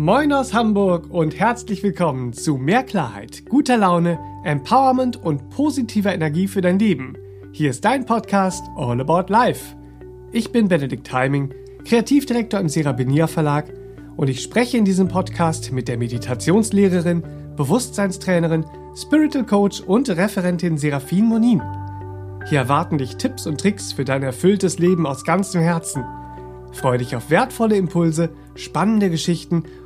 Moin aus Hamburg und herzlich willkommen zu mehr Klarheit, guter Laune, Empowerment und positiver Energie für dein Leben. Hier ist dein Podcast All About Life. Ich bin Benedikt Heiming, Kreativdirektor im Serabenia Verlag und ich spreche in diesem Podcast mit der Meditationslehrerin, Bewusstseinstrainerin, Spiritual Coach und Referentin Serafin Monin. Hier erwarten dich Tipps und Tricks für dein erfülltes Leben aus ganzem Herzen. Freue dich auf wertvolle Impulse, spannende Geschichten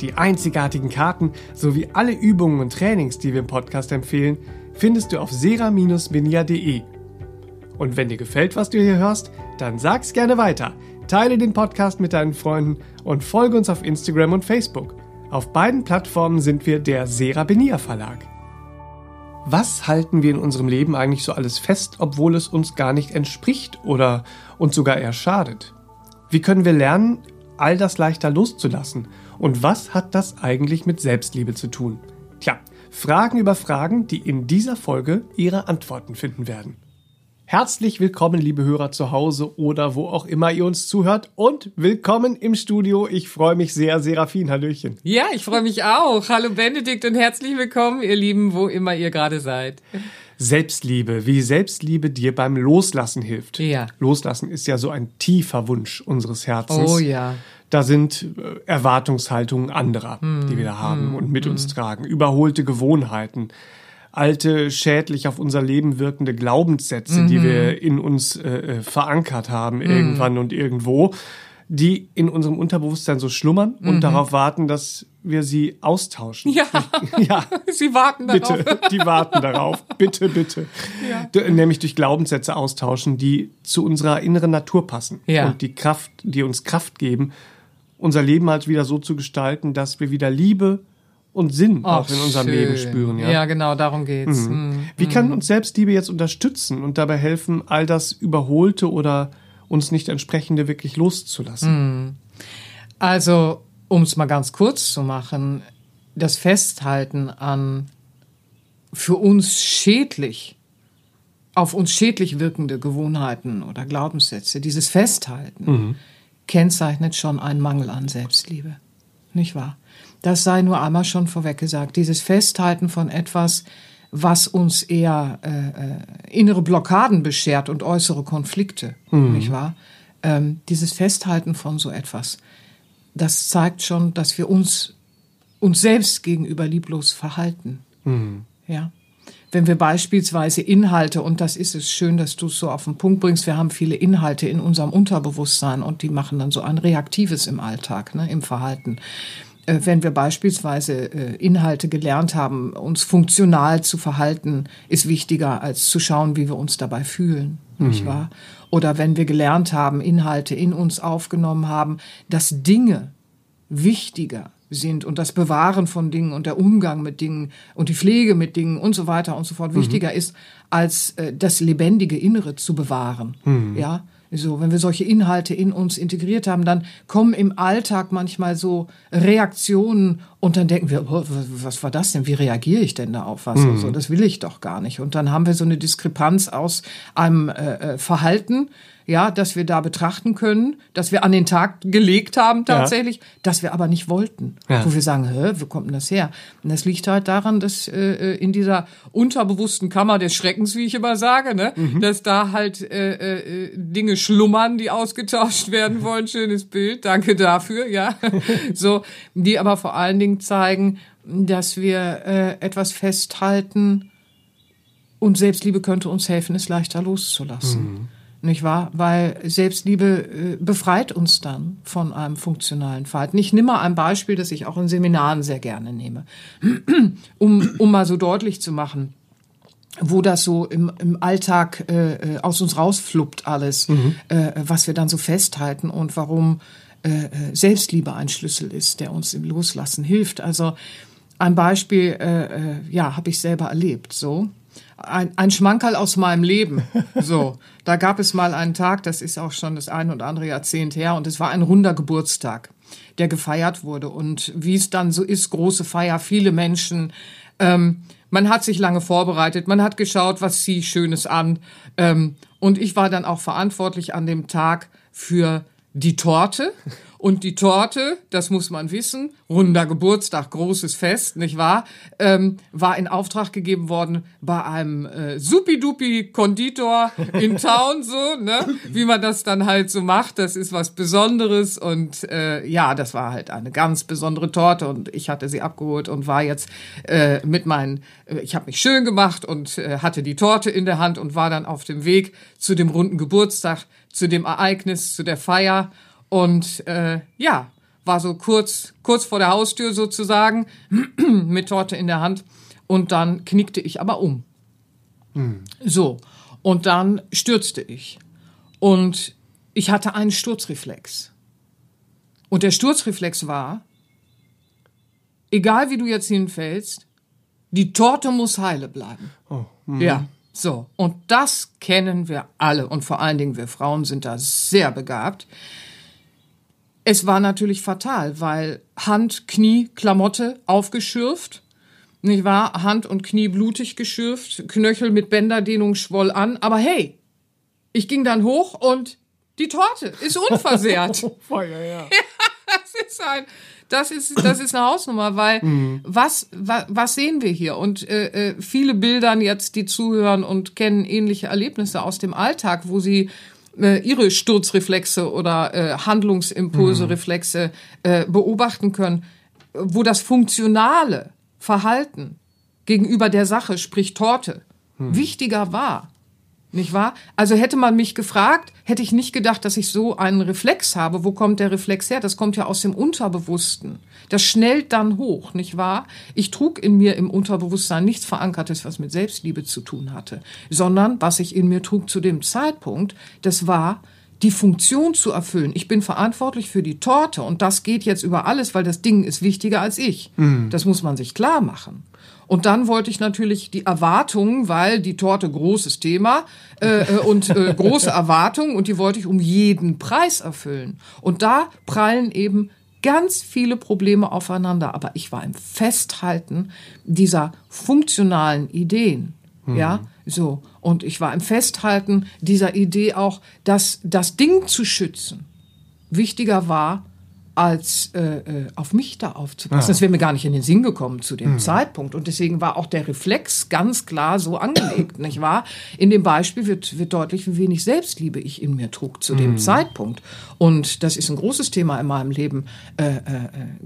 Die einzigartigen Karten sowie alle Übungen und Trainings, die wir im Podcast empfehlen, findest du auf sera-benia.de. Und wenn dir gefällt, was du hier hörst, dann sag's gerne weiter. Teile den Podcast mit deinen Freunden und folge uns auf Instagram und Facebook. Auf beiden Plattformen sind wir der Serabenia Verlag. Was halten wir in unserem Leben eigentlich so alles fest, obwohl es uns gar nicht entspricht oder uns sogar eher schadet? Wie können wir lernen, all das leichter loszulassen? Und was hat das eigentlich mit Selbstliebe zu tun? Tja, Fragen über Fragen, die in dieser Folge ihre Antworten finden werden. Herzlich willkommen, liebe Hörer zu Hause oder wo auch immer ihr uns zuhört und willkommen im Studio. Ich freue mich sehr, Serafin. Hallöchen. Ja, ich freue mich auch. Hallo Benedikt und herzlich willkommen, ihr Lieben, wo immer ihr gerade seid. Selbstliebe, wie Selbstliebe dir beim Loslassen hilft. Ja. Loslassen ist ja so ein tiefer Wunsch unseres Herzens. Oh ja. Da sind äh, Erwartungshaltungen anderer, Hm, die wir da haben und mit uns tragen. Überholte Gewohnheiten, alte, schädlich auf unser Leben wirkende Glaubenssätze, die Mhm. wir in uns äh, äh, verankert haben, irgendwann und irgendwo, die in unserem Unterbewusstsein so schlummern und darauf warten, dass wir sie austauschen. Mhm. Ja. ja. Sie warten darauf. Bitte, die warten darauf. Bitte, bitte. Ja. Nämlich durch Glaubenssätze austauschen, die zu unserer inneren Natur passen. Ja. Und die Kraft, die uns Kraft geben, unser Leben halt wieder so zu gestalten, dass wir wieder Liebe und Sinn auch in unserem schön. Leben spüren. Ja. ja, genau, darum geht's. Mhm. Wie kann uns Selbstliebe jetzt unterstützen und dabei helfen, all das Überholte oder uns nicht entsprechende wirklich loszulassen? Also, um es mal ganz kurz zu machen, das Festhalten an für uns schädlich, auf uns schädlich wirkende Gewohnheiten oder Glaubenssätze, dieses Festhalten kennzeichnet schon einen Mangel an Selbstliebe. Nicht wahr? Das sei nur einmal schon vorweg gesagt. Dieses Festhalten von etwas, was uns eher äh, äh, innere Blockaden beschert und äußere Konflikte, nicht wahr? Ähm, dieses Festhalten von so etwas, das zeigt schon, dass wir uns uns selbst gegenüber lieblos verhalten. Ja. Wenn wir beispielsweise Inhalte, und das ist es schön, dass du es so auf den Punkt bringst, wir haben viele Inhalte in unserem Unterbewusstsein und die machen dann so ein Reaktives im Alltag, ne, im Verhalten. Äh, Wenn wir beispielsweise äh, Inhalte gelernt haben, uns funktional zu verhalten, ist wichtiger als zu schauen, wie wir uns dabei fühlen, nicht wahr? Oder wenn wir gelernt haben, Inhalte in uns aufgenommen haben, dass Dinge wichtiger sind und das Bewahren von Dingen und der Umgang mit Dingen und die Pflege mit Dingen und so weiter und so fort wichtiger ist, als äh, das lebendige Innere zu bewahren. Ja, so, wenn wir solche Inhalte in uns integriert haben, dann kommen im Alltag manchmal so Reaktionen und dann denken wir, oh, was war das denn? Wie reagiere ich denn da auf was? Und so, das will ich doch gar nicht. Und dann haben wir so eine Diskrepanz aus einem äh, äh, Verhalten, ja, das wir da betrachten können, das wir an den Tag gelegt haben tatsächlich, das wir aber nicht wollten. Ja. Wo wir sagen, hä, wo kommt denn das her? Und das liegt halt daran, dass äh, in dieser unterbewussten Kammer des Schreckens, wie ich immer sage, ne, dass da halt äh, äh, Dinge schlummern, die ausgetauscht werden wollen. Schönes Bild, danke dafür, ja. so, die aber vor allen Dingen zeigen, dass wir äh, etwas festhalten und Selbstliebe könnte uns helfen, es leichter loszulassen. Nicht wahr? Weil Selbstliebe äh, befreit uns dann von einem funktionalen Verhalten. Ich nehme mal ein Beispiel, das ich auch in Seminaren sehr gerne nehme, um, um mal so deutlich zu machen, wo das so im, im Alltag äh, äh, aus uns rausfluppt alles, äh, was wir dann so festhalten und warum äh, äh, Selbstliebe ein Schlüssel ist, der uns im Loslassen hilft. Also ein Beispiel, ja, habe ich selber erlebt, so. Ein, ein Schmankerl aus meinem Leben. So, da gab es mal einen Tag, das ist auch schon das ein oder andere Jahrzehnt her, und es war ein runder Geburtstag, der gefeiert wurde. Und wie es dann so ist, große Feier, viele Menschen. Ähm, man hat sich lange vorbereitet, man hat geschaut, was ich Schönes an. Ähm, und ich war dann auch verantwortlich an dem Tag für die Torte und die Torte, das muss man wissen, runder Geburtstag, großes Fest, nicht wahr? Ähm, war in Auftrag gegeben worden bei einem äh, supidupi Konditor in Town, so, ne? Wie man das dann halt so macht, das ist was Besonderes und äh, ja, das war halt eine ganz besondere Torte und ich hatte sie abgeholt und war jetzt äh, mit meinen, äh, ich habe mich schön gemacht und äh, hatte die Torte in der Hand und war dann auf dem Weg zu dem runden Geburtstag, zu dem Ereignis, zu der Feier und äh, ja, war so kurz, kurz vor der Haustür sozusagen, mit Torte in der Hand. Und dann knickte ich aber um. Hm. So, und dann stürzte ich. Und ich hatte einen Sturzreflex. Und der Sturzreflex war, egal wie du jetzt hinfällst, die Torte muss heile bleiben. Oh, ja, so. Und das kennen wir alle. Und vor allen Dingen wir Frauen sind da sehr begabt. Es war natürlich fatal, weil Hand, Knie, Klamotte aufgeschürft, nicht wahr? Hand und Knie blutig geschürft, Knöchel mit Bänderdehnung schwoll an. Aber hey, ich ging dann hoch und die Torte ist unversehrt. Feuer, ja. das ist ein, das ist, das ist eine Hausnummer, weil mhm. was, was, was sehen wir hier? Und äh, äh, viele Bildern jetzt, die zuhören und kennen ähnliche Erlebnisse aus dem Alltag, wo sie äh, ihre Sturzreflexe oder äh, Handlungsimpulse, mhm. Reflexe äh, beobachten können, wo das funktionale Verhalten gegenüber der Sache, sprich Torte, mhm. wichtiger war nicht wahr? Also hätte man mich gefragt, hätte ich nicht gedacht, dass ich so einen Reflex habe. Wo kommt der Reflex her? Das kommt ja aus dem Unterbewussten. Das schnellt dann hoch, nicht wahr? Ich trug in mir im Unterbewusstsein nichts Verankertes, was mit Selbstliebe zu tun hatte, sondern was ich in mir trug zu dem Zeitpunkt, das war die Funktion zu erfüllen. Ich bin verantwortlich für die Torte und das geht jetzt über alles, weil das Ding ist wichtiger als ich. Mhm. Das muss man sich klar machen. Und dann wollte ich natürlich die Erwartungen, weil die Torte großes Thema äh, äh, und äh, große Erwartungen und die wollte ich um jeden Preis erfüllen. Und da prallen eben ganz viele Probleme aufeinander. Aber ich war im Festhalten dieser funktionalen Ideen. Mhm. Ja, so. Und ich war im Festhalten dieser Idee auch, dass das Ding zu schützen wichtiger war als äh, äh, auf mich da aufzupassen. Ja. Das wäre mir gar nicht in den Sinn gekommen zu dem mhm. Zeitpunkt. Und deswegen war auch der Reflex ganz klar so angelegt, nicht wahr? In dem Beispiel wird, wird deutlich, wie wenig Selbstliebe ich in mir trug zu dem mhm. Zeitpunkt. Und das ist ein großes Thema in meinem Leben äh, äh, äh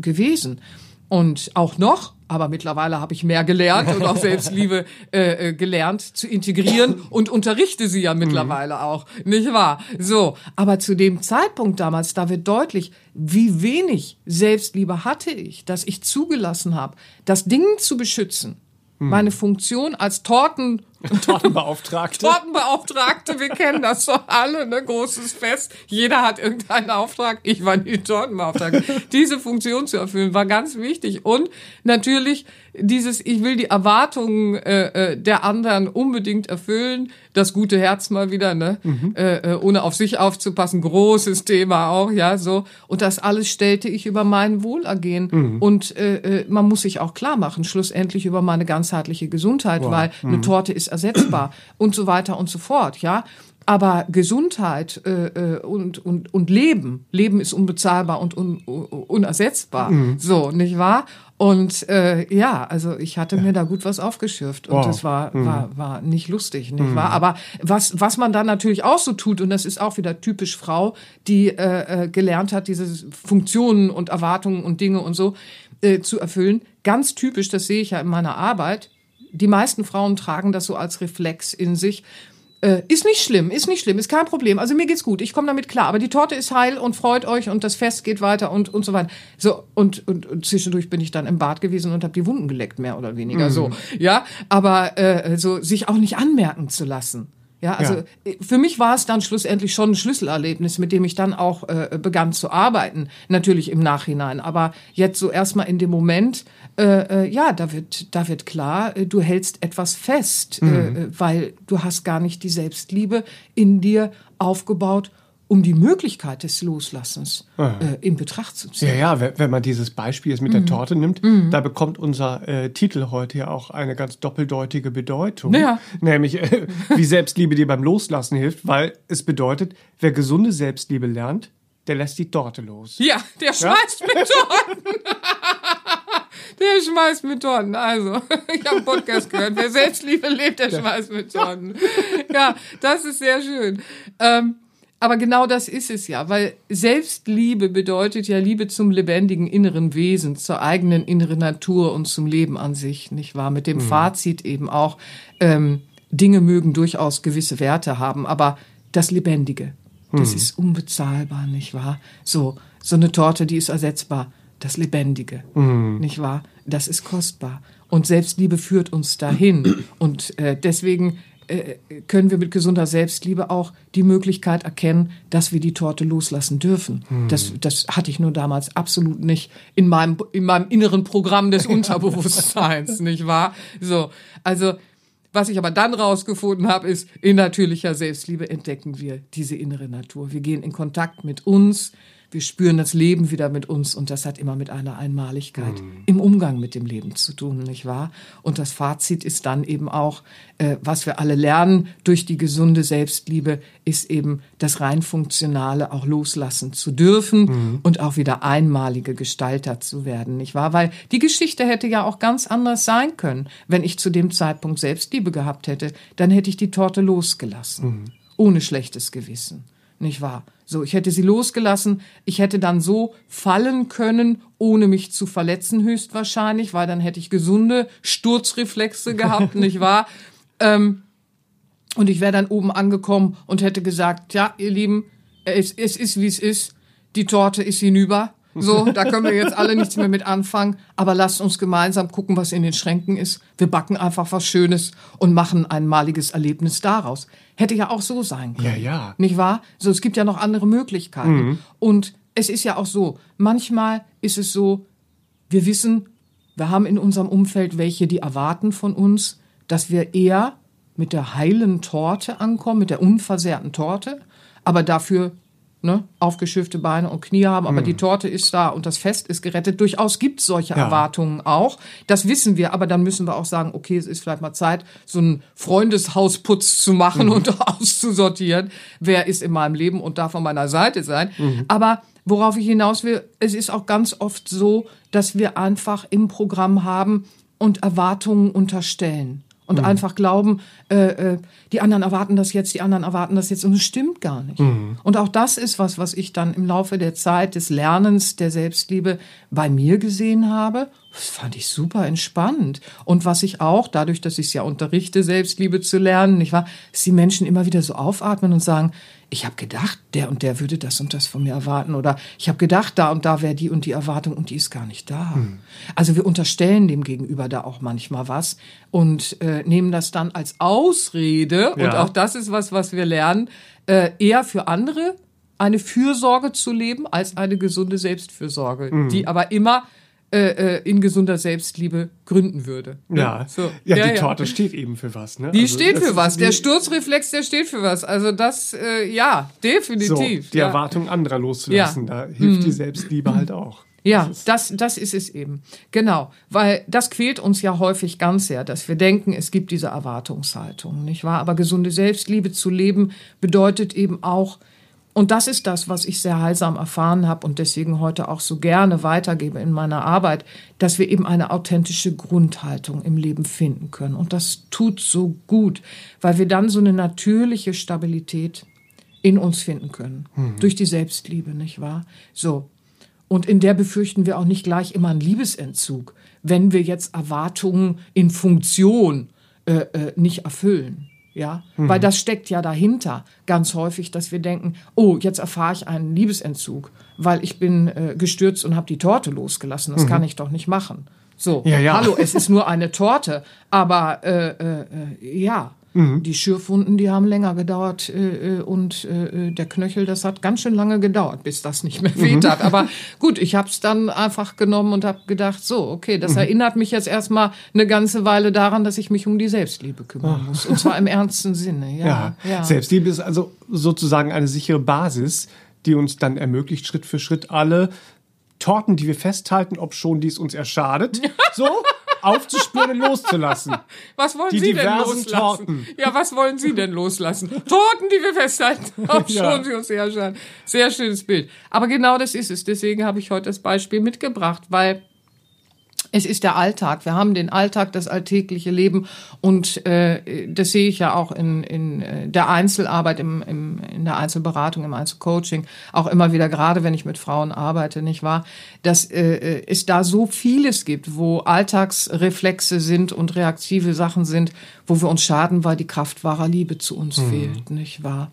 gewesen. Und auch noch, aber mittlerweile habe ich mehr gelernt und auch Selbstliebe äh, äh, gelernt zu integrieren und unterrichte sie ja mittlerweile mhm. auch, nicht wahr? So, aber zu dem Zeitpunkt damals, da wird deutlich, wie wenig Selbstliebe hatte ich, dass ich zugelassen habe, das Ding zu beschützen, mhm. meine Funktion als Torten Tortenbeauftragte. Tortenbeauftragte, wir kennen das doch alle, ne? Großes Fest. Jeder hat irgendeinen Auftrag. Ich war die Tortenbeauftragte. Diese Funktion zu erfüllen war ganz wichtig. Und natürlich dieses, ich will die Erwartungen äh, äh, der anderen unbedingt erfüllen. Das gute Herz mal wieder, ne? Mhm. Äh, äh, ohne auf sich aufzupassen. Großes Thema auch, ja, so. Und das alles stellte ich über mein Wohlergehen. Mhm. Und äh, äh, man muss sich auch klar machen, schlussendlich über meine ganzheitliche Gesundheit, wow. weil mhm. eine Torte ist ersetzbar und so weiter und so fort, ja. Aber Gesundheit äh, und, und, und Leben, Leben ist unbezahlbar und un, unersetzbar. Mhm. So, nicht wahr? Und äh, ja, also ich hatte ja. mir da gut was aufgeschürft und wow. das war, mhm. war, war nicht lustig, nicht mhm. wahr? Aber was, was man dann natürlich auch so tut, und das ist auch wieder typisch Frau, die äh, äh, gelernt hat, diese Funktionen und Erwartungen und Dinge und so äh, zu erfüllen, ganz typisch, das sehe ich ja in meiner Arbeit, die meisten Frauen tragen das so als Reflex in sich. Äh, ist nicht schlimm, ist nicht schlimm, ist kein Problem. Also mir geht's gut, ich komme damit klar. Aber die Torte ist heil und freut euch und das Fest geht weiter und und so weiter. So und und, und zwischendurch bin ich dann im Bad gewesen und habe die Wunden geleckt mehr oder weniger. Mhm. So ja, aber äh, so sich auch nicht anmerken zu lassen. Ja, also Ja. äh, für mich war es dann schlussendlich schon ein Schlüsselerlebnis, mit dem ich dann auch äh, begann zu arbeiten, natürlich im Nachhinein. Aber jetzt so erstmal in dem Moment, äh, äh, ja, da wird, da wird klar, äh, du hältst etwas fest, Mhm. äh, äh, weil du hast gar nicht die Selbstliebe in dir aufgebaut, um die Möglichkeit des Loslassens äh, in Betracht zu ziehen. Ja, ja, wenn, man dieses Beispiel jetzt mit Mhm. der Torte nimmt, da bekommt unser äh, Titel heute ja auch eine ganz doppeldeutige Bedeutung. Ja. Nämlich, äh, wie Selbstliebe dir beim Loslassen hilft, weil es bedeutet, wer gesunde Selbstliebe lernt, der lässt die Torte los. Ja, der schmeißt mit Torten. Der schmeißt mit Torten. Also, ich habe einen Podcast gehört. Wer Selbstliebe lebt, der schmeißt mit Torten. Ja, das ist sehr schön. Ähm, aber genau das ist es ja, weil Selbstliebe bedeutet ja Liebe zum lebendigen inneren Wesen, zur eigenen inneren Natur und zum Leben an sich, nicht wahr? Mit dem Fazit eben auch, ähm, Dinge mögen durchaus gewisse Werte haben, aber das Lebendige, das ist unbezahlbar, nicht wahr? So, so eine Torte, die ist ersetzbar. Das Lebendige, nicht wahr? Das ist kostbar. Und Selbstliebe führt uns dahin. Und äh, deswegen können wir mit gesunder Selbstliebe auch die Möglichkeit erkennen, dass wir die Torte loslassen dürfen. Das, das hatte ich nur damals absolut nicht in meinem, in meinem inneren Programm des Unterbewusstseins, nicht wahr? So, also was ich aber dann rausgefunden habe, ist, in natürlicher Selbstliebe entdecken wir diese innere Natur. Wir gehen in Kontakt mit uns, wir spüren das Leben wieder mit uns und das hat immer mit einer Einmaligkeit im Umgang mit dem Leben zu tun, nicht wahr? Und das Fazit ist dann eben auch, äh, was wir alle lernen durch die gesunde Selbstliebe, ist eben das rein funktionale auch loslassen zu dürfen und auch wieder einmalige Gestalter zu werden, nicht wahr? Weil die Geschichte hätte ja auch ganz anders sein können, wenn ich zu dem Zeitpunkt Selbstliebe gehabt hätte, dann hätte ich die Torte losgelassen, ohne schlechtes Gewissen nicht wahr? So, ich hätte sie losgelassen, ich hätte dann so fallen können, ohne mich zu verletzen höchstwahrscheinlich, weil dann hätte ich gesunde Sturzreflexe gehabt, nicht wahr? Ähm, und ich wäre dann oben angekommen und hätte gesagt, ja, ihr Lieben, es, es ist wie es ist, die Torte ist hinüber. So, da können wir jetzt alle nichts mehr mit anfangen. Aber lasst uns gemeinsam gucken, was in den Schränken ist. Wir backen einfach was Schönes und machen ein maliges Erlebnis daraus. Hätte ja auch so sein können. Ja, ja. Nicht wahr? So, es gibt ja noch andere Möglichkeiten. Und es ist ja auch so, manchmal ist es so, wir wissen, wir haben in unserem Umfeld welche, die erwarten von uns, dass wir eher mit der heilen Torte ankommen, mit der unversehrten Torte, aber dafür ne, aufgeschürfte Beine und Knie haben, aber die Torte ist da und das Fest ist gerettet. Durchaus gibt es solche Ja. Erwartungen auch. Das wissen wir, aber dann müssen wir auch sagen, okay, es ist vielleicht mal Zeit, so einen Freundeshausputz zu machen und auszusortieren. Wer ist in meinem Leben und darf an meiner Seite sein? Aber worauf ich hinaus will, es ist auch ganz oft so, dass wir einfach im Programm haben und Erwartungen unterstellen. Und einfach glauben, äh, äh, die anderen erwarten das jetzt, die anderen erwarten das jetzt. Und es stimmt gar nicht. Und auch das ist was, was ich dann im Laufe der Zeit des Lernens der Selbstliebe bei mir gesehen habe. Das fand ich super entspannt. Und was ich auch, dadurch, dass ich es ja unterrichte, Selbstliebe zu lernen, nicht wahr, dass die Menschen immer wieder so aufatmen und sagen, ich habe gedacht, der und der würde das und das von mir erwarten. Oder ich habe gedacht, da und da wäre die und die Erwartung und die ist gar nicht da. Also wir unterstellen dem Gegenüber da auch manchmal was und äh, nehmen das dann als Ausrede. Und Ja. auch das ist was, was wir lernen, äh, eher für andere eine Fürsorge zu leben als eine gesunde Selbstfürsorge, Mhm. die aber immer äh, äh, in gesunder Selbstliebe gründen würde. Ja, So. ja, Ja, die ja. Torte steht eben für was. Ne? Die Also steht das für ist was. Der Sturzreflex, der steht für was. Also das, äh, ja, so, definitiv. die ja. Erwartung anderer loszulassen, da hilft die Selbstliebe halt auch. Ja, das, das ist es eben. Genau. Weil das quält uns ja häufig ganz sehr, dass wir denken, es gibt diese Erwartungshaltung, nicht wahr? Aber gesunde Selbstliebe zu leben bedeutet eben auch, und das ist das, was ich sehr heilsam erfahren habe und deswegen heute auch so gerne weitergebe in meiner Arbeit, dass wir eben eine authentische Grundhaltung im Leben finden können. Und das tut so gut, weil wir dann so eine natürliche Stabilität in uns finden können. Durch die Selbstliebe, nicht wahr? So. Und in der befürchten wir auch nicht gleich immer einen Liebesentzug, wenn wir jetzt Erwartungen in Funktion äh, äh, nicht erfüllen. Ja, weil das steckt ja dahinter ganz häufig, dass wir denken, oh, jetzt erfahre ich einen Liebesentzug, weil ich bin äh, gestürzt und habe die Torte losgelassen. Das kann ich doch nicht machen. So, Ja, ja. hallo, es ist nur eine Torte, aber äh, äh, äh, ja, Die Schürfwunden, die haben länger gedauert äh, äh, und äh, der Knöchel, das hat ganz schön lange gedauert, bis das nicht mehr weht hat. Aber gut, ich habe es dann einfach genommen und habe gedacht, so, okay, das erinnert mich jetzt erstmal eine ganze Weile daran, dass ich mich um die Selbstliebe kümmern muss. Und zwar im ernsten Sinne. Ja, Ja. ja. Selbstliebe ist also sozusagen eine sichere Basis, die uns dann ermöglicht, Schritt für Schritt alle Torten, die wir festhalten, ob schon dies uns erschadet, so aufzuspüren und loszulassen. Was wollen Die Sie denn loslassen? Torten. Ja, was wollen Sie denn loslassen? Torten, die wir festhalten. Ob Ja. schon Sie uns herrschauen. Sehr schönes Bild. Aber genau das ist es. Deswegen habe ich heute das Beispiel mitgebracht, weil es ist der Alltag. Wir haben den Alltag, das alltägliche Leben. Und äh, das sehe ich ja auch in, in äh, der Einzelarbeit, im, im, in der Einzelberatung, im Einzelcoaching, auch immer wieder, gerade wenn ich mit Frauen arbeite, nicht wahr, dass äh, es da so vieles gibt, wo Alltagsreflexe sind und reaktive Sachen sind, wo wir uns schaden, weil die Kraft wahrer Liebe zu uns fehlt, nicht wahr?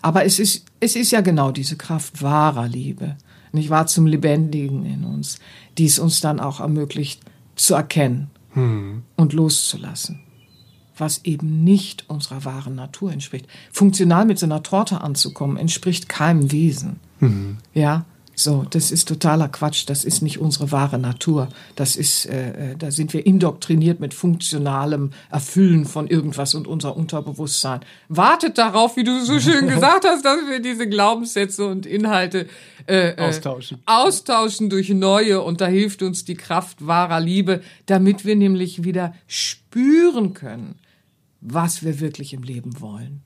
Aber es ist, es ist ja genau diese Kraft wahrer Liebe nicht wahr, zum Lebendigen in uns, die es uns dann auch ermöglicht zu erkennen und loszulassen, was eben nicht unserer wahren Natur entspricht. Funktional mit so einer Torte anzukommen, entspricht keinem Wesen. Ja, so, das ist totaler Quatsch. Das ist nicht unsere wahre Natur. Das ist, äh, äh, da sind wir indoktriniert mit funktionalem Erfüllen von irgendwas und unser Unterbewusstsein wartet darauf, wie du so schön gesagt hast, dass wir diese Glaubenssätze und Inhalte äh, äh, Austauschen. austauschen durch neue und da hilft uns die Kraft wahrer Liebe, damit wir nämlich wieder spüren können, was wir wirklich im Leben wollen,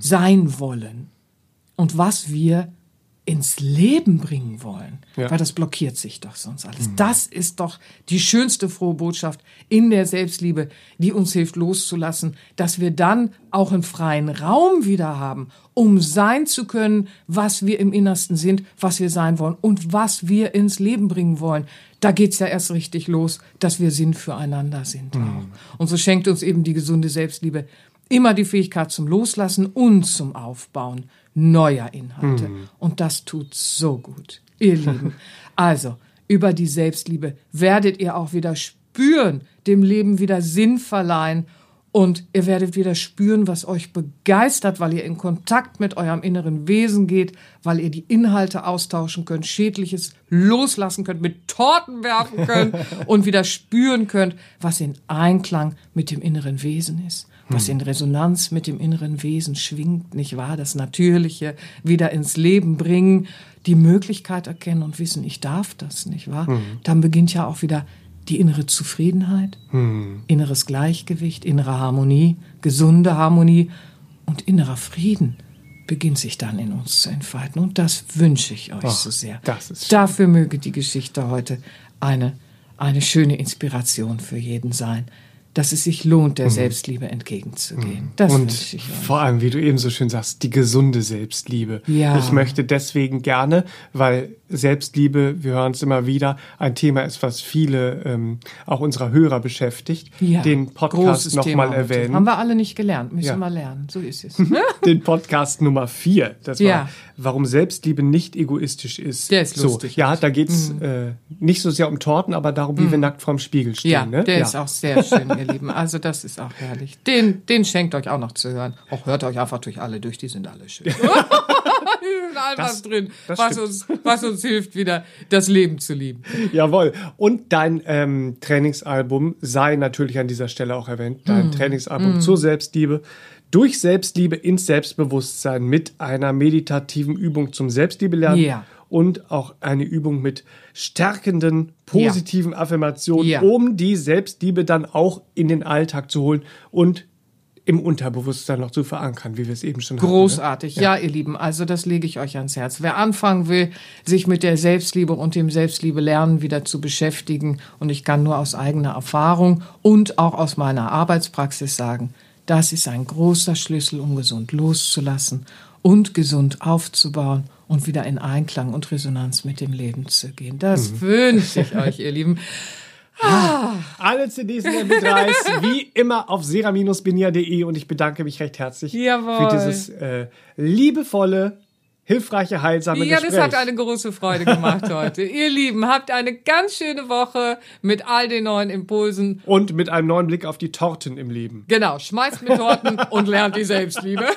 sein wollen und was wir ins Leben bringen wollen. Ja. Weil das blockiert sich doch sonst alles. Das ist doch die schönste frohe Botschaft in der Selbstliebe, die uns hilft loszulassen, dass wir dann auch einen freien Raum wieder haben, um sein zu können, was wir im Innersten sind, was wir sein wollen und was wir ins Leben bringen wollen. Da geht's ja erst richtig los, dass wir Sinn füreinander sind auch. Und so schenkt uns eben die gesunde Selbstliebe immer die Fähigkeit zum Loslassen und zum Aufbauen neuer Inhalte. Und das tut so gut, ihr Lieben. Also, über die Selbstliebe werdet ihr auch wieder spüren, dem Leben wieder Sinn verleihen und ihr werdet wieder spüren, was euch begeistert, weil ihr in Kontakt mit eurem inneren Wesen geht, weil ihr die Inhalte austauschen könnt, Schädliches loslassen könnt, mit Torten werfen könnt und wieder spüren könnt, was in Einklang mit dem inneren Wesen ist, was in Resonanz mit dem inneren Wesen schwingt, nicht wahr? Das Natürliche wieder ins Leben bringen, die Möglichkeit erkennen und wissen, ich darf das, nicht wahr? Dann beginnt ja auch wieder die innere Zufriedenheit, inneres Gleichgewicht, innere Harmonie, gesunde Harmonie und innerer Frieden beginnt sich dann in uns zu entfalten. Und das wünsche ich euch so sehr. Dafür möge die Geschichte heute eine, eine schöne Inspiration für jeden sein, dass es sich lohnt, der Selbstliebe entgegenzugehen. Das Mhm. Und vor allem, wie du eben so schön sagst, die gesunde Selbstliebe. Ja. Ich möchte deswegen gerne, weil Selbstliebe, wir hören es immer wieder, ein Thema ist, was viele ähm, auch unserer Hörer beschäftigt, Ja, den Podcast nochmal erwähnen. Haben wir alle nicht gelernt, müssen Ja. wir lernen. So ist es. den Podcast Nummer vier. Das war, Ja. warum Selbstliebe nicht egoistisch ist. Der ist so, lustig. Mhm. Ja, da geht's äh, nicht so sehr um Torten, aber darum, wie wir nackt vorm Spiegel stehen. Ja, ne? der ja. ist auch sehr schön, ihr Lieben. Also das ist auch herrlich. Den, den schenkt euch auch noch zu hören. Auch hört euch einfach durch alle durch, die sind alle schön. die sind all Das- was drin, was stimmt. uns, was uns hilft, wieder das Leben zu lieben. Jawohl. Und dein ähm, Trainingsalbum sei natürlich an dieser Stelle auch erwähnt. Dein Mhm. Trainingsalbum zur Selbstliebe. Durch Selbstliebe ins Selbstbewusstsein mit einer meditativen Übung zum Selbstliebe lernen. Ja. Und auch eine Übung mit stärkenden, positiven Affirmationen, Ja. um die Selbstliebe dann auch in den Alltag zu holen und im Unterbewusstsein noch zu verankern, wie wir es eben schon hatten. ne? Großartig, ja. ihr Lieben. Also das lege ich euch ans Herz. Wer anfangen will, sich mit der Selbstliebe und dem Selbstliebe lernen wieder zu beschäftigen, und ich kann nur aus eigener Erfahrung und auch aus meiner Arbeitspraxis sagen, das ist ein großer Schlüssel, um gesund loszulassen und gesund aufzubauen und wieder in Einklang und Resonanz mit dem Leben zu gehen. Das Mhm. wünsche ich euch, ihr Lieben. Alle CDs und MP3s wie immer auf sera-benia.de und ich bedanke mich recht herzlich Jawohl. für dieses äh, liebevolle, hilfreiche, heilsame Ja, Gespräch. das hat eine große Freude gemacht heute. Ihr Lieben, habt eine ganz schöne Woche mit all den neuen Impulsen. Und mit einem neuen Blick auf die Torten im Leben. Genau, schmeißt mit Torten und lernt die Selbstliebe.